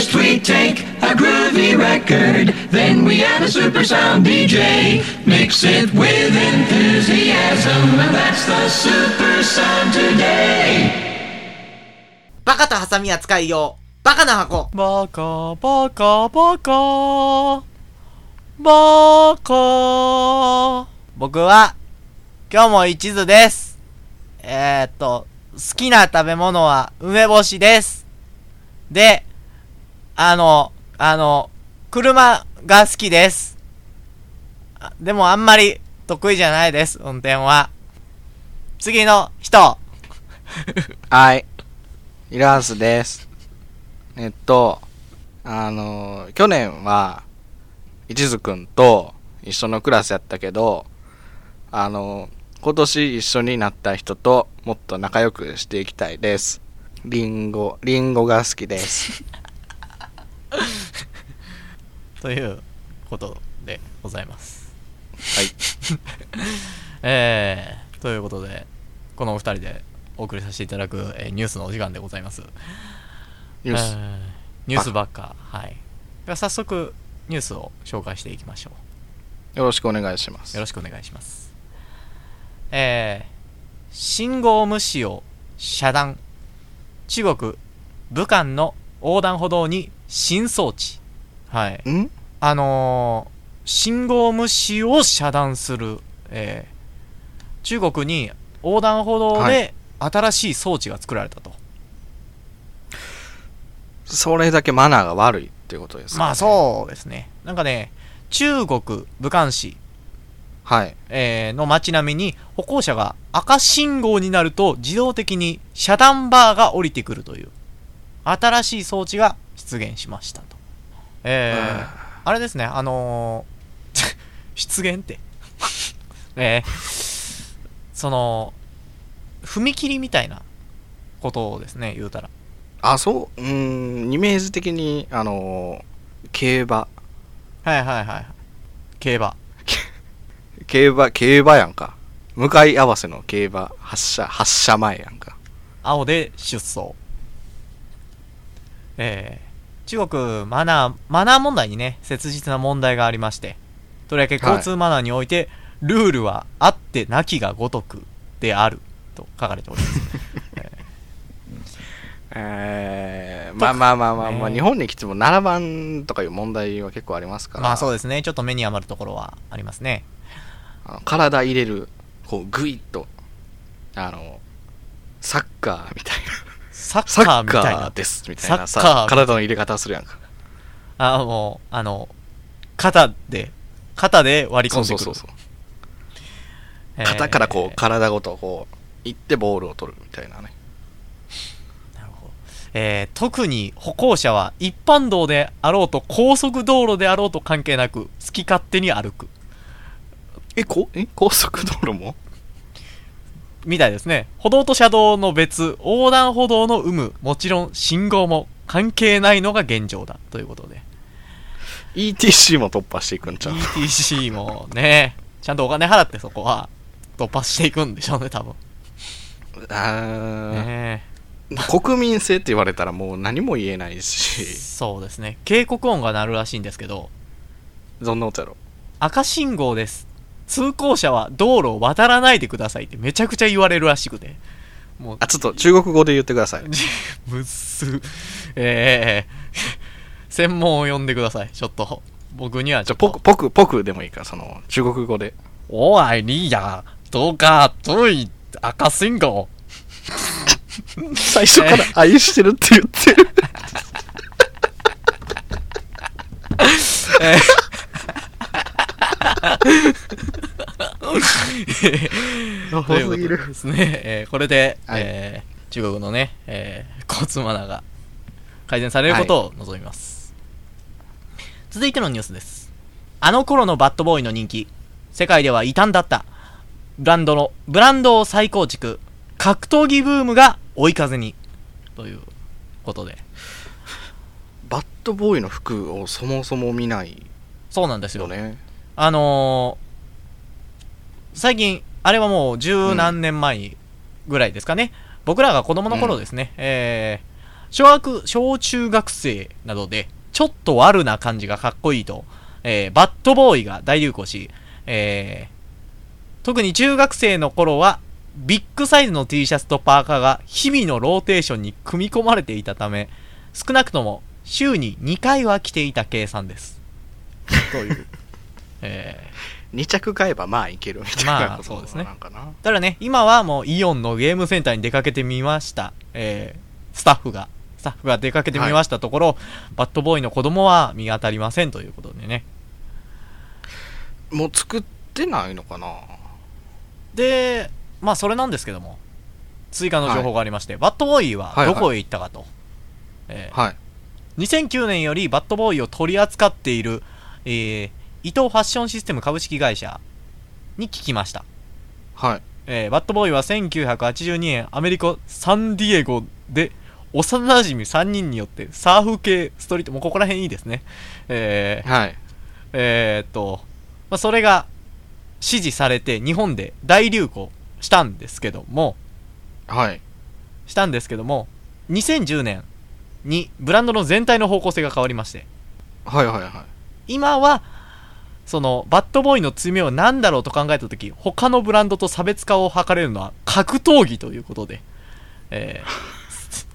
First we take a groovy record, then we add a super sound DJ. Mix it with enthusiasm, and that's the super sound today. バカとハサミ扱い用、バカな箱。バカバカバカバカ僕は今日も一途ですえー、っと好きな食べ物は梅干しですであのあの車が好きですあでもあんまり得意じゃないです運転は次の人 はい。イラースです。えっと、あの、去年は、一途くんと一緒のクラスやったけど、あの、今年一緒になった人ともっと仲良くしていきたいです。リンゴ、リンゴが好きです。ということでございますはい。えー、ということで、このお二人でお送りさせていただく、えーニュースのお時間でございます。ニュース。えーニュースばっか。はい。では早速、ニュースを紹介していきましょよろしくお願いしますう。よ。ろしくお願いします。えー、信号無視を遮断。中国、武漢の横断歩道に新装置。はい。ん？あのー信号無視を遮断する、えー中国に横断歩道はで新しい装置が作られたと。それだけマナーが悪いっていうことですか、まあそうですね。なんかね、中国武漢市、はい。えーの街並みに歩行者が赤信号になると自動的に遮断バーが降りてくるという新しい装置が出現しましたと。えー、あれですね、あのー 出現って。えーその、踏切みたいなことをですね、言うたら。あ、そう、うーん、イメージ的に、あのー競馬。はいはいはい。競馬。競馬、競馬やんか。向かい合わせの競馬、発車、発車前やんか。青で出走。えー、中国、マナー、マナー問題にね、切実な問題がありまして、とりわけ交通マナーにおいて、ルールはあってなきがごとくである、と書かれております。えー、まあまあまあまあ、まあ、ね日本に来ても7番とかいう問題は結構ありますから。まあそうですね、ちょっと目に余るところはありますね。あの体入れる、こう、グイッと、あの、サッカーみたいな。サッカーみたいな。です、みたいなサッカーさ、体の入れ方するやんか。あ、もう、あの、肩で、肩で割り込んでくる。そうそうそうそう。えー肩からこう、体ごとこう、行ってボールを取るみたいなね。なるほど。えー特に歩行者は一般道であろうと高速道路であろうと関係なく好き勝手に歩く。え、こ、え、高速道路も？みたいですね。歩道と車道の別、横断歩道の有無、もちろん信号も関係ないのが現状だ。ということで。ETC も突破していくんちゃう？ETC もね、ちゃんとお金払ってそこは突破していくんでしょうね、多分。あーね国民性って言われたらもう何も言えないえし、そうですね。警告音が鳴るらしいんですけど、どんな音やろ？赤信号です。通行者は道路を渡らないでくださいってめちゃくちゃ言われるらしくて。もう、あ、ちょっと中国語で言ってください。むっす。ええ 専門を呼んでください。ちょっと。僕にはちょっと。ポク、ポク、ポクでもいいから、その、中国語で。おい、リーヤどうか、遠い、赤信号。最初から愛してるって言ってる。えアということでですね、えーこれで、はい。えー中国のね、えー交通マナーが改善されることを望みます、続いてのニュースです。あの頃のバッドボーイの人気世界では異端だったブランドのブランドを再構築格闘技ブームが追い風にということで。バッドボーイの服をそもそも見ないそうなんですよ。よね。あのー最近、あれはもう十何年前ぐらいですかね。僕らが子供の頃ですね、えー小学、小中学生などで、ちょっと悪な感じがかっこいいと、えー BAD BOY が大流行し、えー特に中学生の頃は、ビッグサイズの T シャツとパーカーが日々のローテーションに組み込まれていたため、少なくとも週に2回は着ていた計算です。という。えー2着買えばまあいけるみたいまあなことそうですねなんかな。ただね、今はもうイオンのゲームセンターに出かけてみました。えー、スタッフが、スタッフが出かけてみましたところ、バッドボーイの子供は見当たりませんということでね。もう作ってないのかな？で、まあそれなんですけども、追加の情報がありまして、バッドボーイははいはいどこへ行ったかと。えはい。ー2009年よりバッドボーイを取り扱っている、えー、伊藤ファッションシステム株式会社に聞きました。はい。えーバッドボーイは1982年アメリカ・サンディエゴで幼馴染3人によってサーフ系ストリート、もうここら辺いいですね。えーはい。えーっと、まあ、それが支持されて日本で大流行したんですけども、はい。したんですけども、2010年にブランドの全体の方向性が変わりまして、はいはいはい。今は、その、バッドボーイの強みは何だろうと考えたとき、他のブランドと差別化を図れるのは格闘技ということで、えー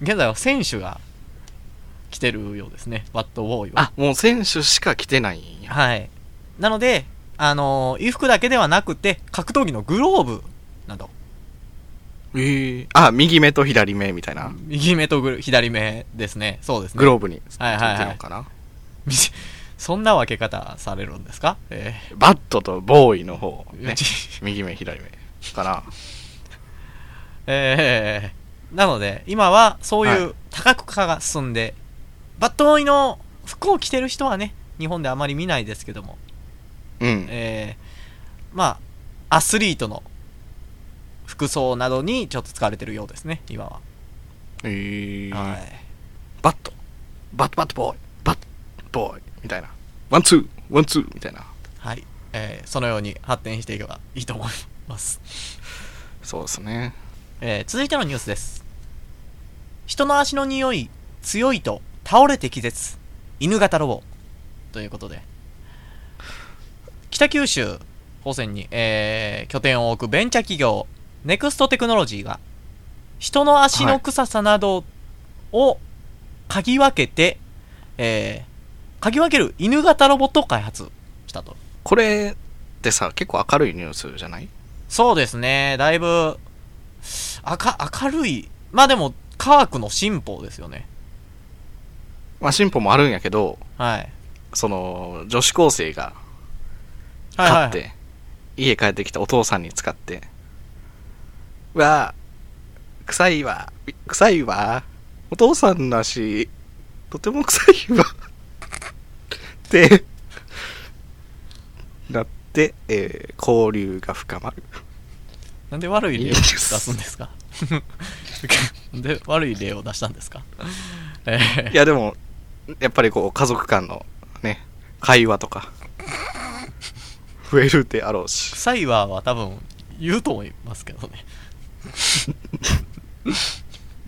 現在は選手が来てるようですね、バッドボーイは。あ、もう選手しか来てないんや。はい。なので、あのー衣服だけではなくて、格闘技のグローブなど、ええあ、右目と左目みたいな。右目と左目ですね。そうですね。グローブにはいはいはいるのかな。みそんな分け方されるんですか？えバットとボーイの方、ーね。右目、左目。かな。えー、なので、今はそういう多角化が進んで、BAD BOY の服を着てる人はね、日本であまり見ないですけども、うん。えー、まあ、アスリートの服装などにちょっと使われてるようですね、今は。ええはい。 BAD。BAD BAD BOY。BAD BOY。みたいな。ワンツー、ワンツー、みたいな。はい。えー、そのように発展していけばいいと思います。そうですね。えー続いてのニュースです。人の足の匂い強いと倒れて気絶。犬型ロボ。ということで。北九州高専に、えー拠点を置くベンチャー企業、ネクストテクノロジーが、人の足の臭さなどを嗅ぎ分けて、えー嗅ぎ分ける犬型ロボットを開発したと。これってさ、結構明るいニュースじゃない？そうですね。だいぶ、明明るい。まあでも、科学の進歩ですよね。まあ進歩もあるんやけど、はい。その、女子高生がはいはい買って、家帰ってきたお父さんに使って、うわ臭いわ、臭いわ、お父さんの足、とても臭いわ、って、なって、えー交流が深まる。なんで悪い例を出すんですか？で悪い例を出したんですか？え ーいやでも、やっぱりこう、家族間のね、会話とか、増えるであろうし。臭いわは多分言うと思いますけどね。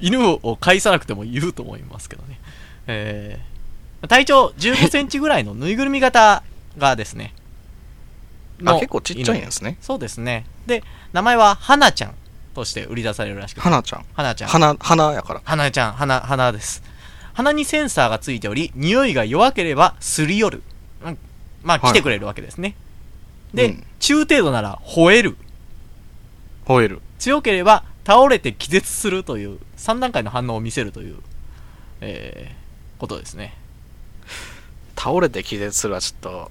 犬を介さなくても言うと思いますけどね。えー体長15センチぐらいのぬいぐるみ型がですね。あ、の結構ちっちゃいんですね。そうですね。で、名前は花ちゃんとして売り出されるらしくて。花ちゃん。花ちゃん。花、花やから。花ちゃん、花、花です。鼻にセンサーがついており、匂いが弱ければすり寄る。うんまあ、はい来てくれるわけですね。で、うん中程度なら吠える。吠える。強ければ倒れて気絶するという3段階の反応を見せるという、えー、ことですね。倒れて気絶するはちょっと、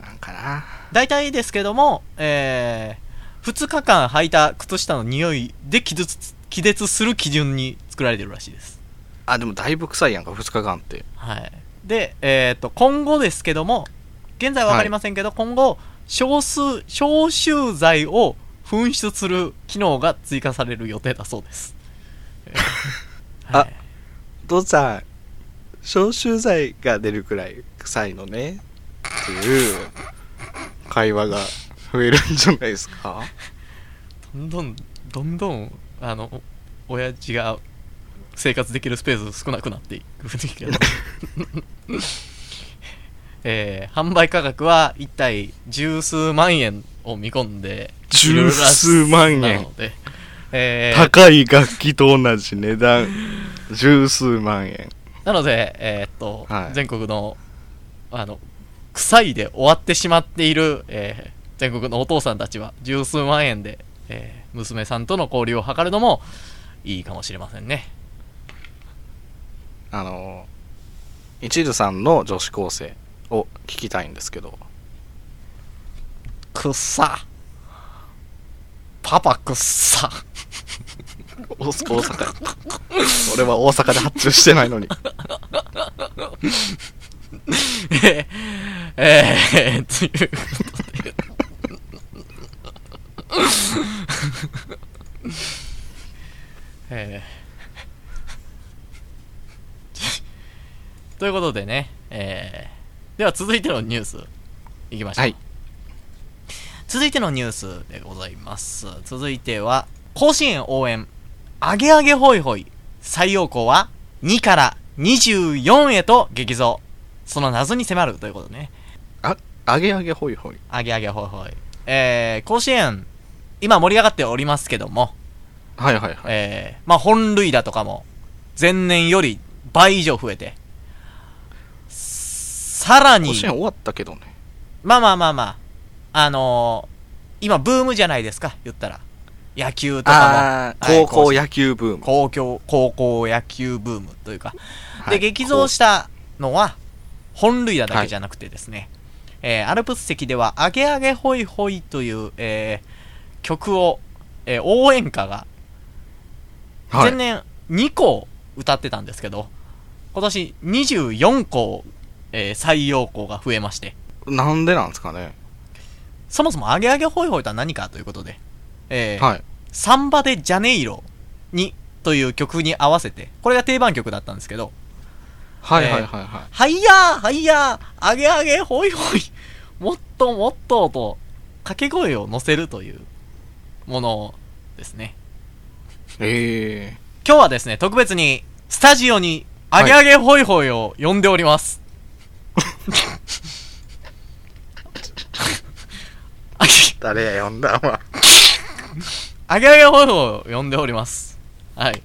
なんかな。大体ですけども、えー、2日間履いた靴下の匂いで気絶気絶する基準に作られてるらしいです。あ、でもだいぶ臭いやんか、2日間って。はい。で、えっ、と、今後ですけども、現在はわかりませんけど、今後、少数、消臭剤を噴出する機能が追加される予定だそうです。えーあはいお父さん、消臭剤が出るくらい臭いのね。っていう会話が増えるんじゃないですか？どんどん、どんどん、あの、親父が生活できるスペース少なくなっていくんですけど えー販売価格は一体十数万円を見込んで十数万円なので、えー高い楽器と同じ値段。十数万円。なので、えーっと、はい全国の、あの、臭いで終わってしまっている、えー全国のお父さんたちは十数万円で、えー娘さんとの交流を図るのもいいかもしれませんね。あの、一途さんの女子高生を聞きたいんですけど。くっさ。パパくっさ。お大阪。俺は大阪で発注してないのに。えー、えー、ということで。えーということでね、えー、では続いてのニュースいきましょう。はい。続いてのニュースでございます。続いては、甲子園応援、あげあげほいほい、採用校は2から24へと激増。その謎に迫るということね。あ、あげあげほいほい。あげあげほいほい。えー、甲子園、今盛り上がっておりますけども、はいはいはい。えー、まあ本塁打とかも、前年より倍以上増えて、さらに甲、子園終わったけどね。まあまあまあまあ、あのー、今ブームじゃないですか、言ったら。野球とかも。高校野球ブーム。高校、高校野球ブームというか。で、はい激増したのは、本塁打だけじゃなくてですね、えーアルプス席では、あげあげほいほいという、えー曲を、えー応援歌が、はい前年2校歌ってたんですけど、今年24校、えー採用校が増えまして、なんでなんですかね。そもそもあげあげほいほいとは何かということで、えーはい。サンバでジャネイロにという曲に合わせて、これが定番曲だったんですけど、はいはいはいはい。はいやーはいやーあげあげほいほいもっともっとと掛け声を乗せるというものですね。ええ今日はですね、特別にスタジオにあげあげほいほいを呼んでおります。誰や呼んだわ。あげあげほいほいを呼んでおります。はい。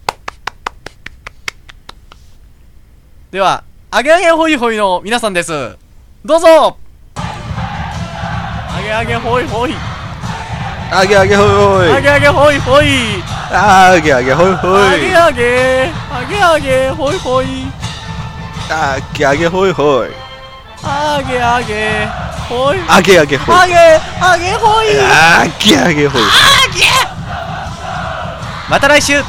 では、あげあげほいほいの皆さんです。どうぞあげあげほいほい。あげあげほいほい。あげあげほいほい。あげあげほいほあい。げあげ、あげあげほいほい。あげあげほいほい。あげあげほい。あげあげほい。あげ、あげほい。あげあげほい。また来週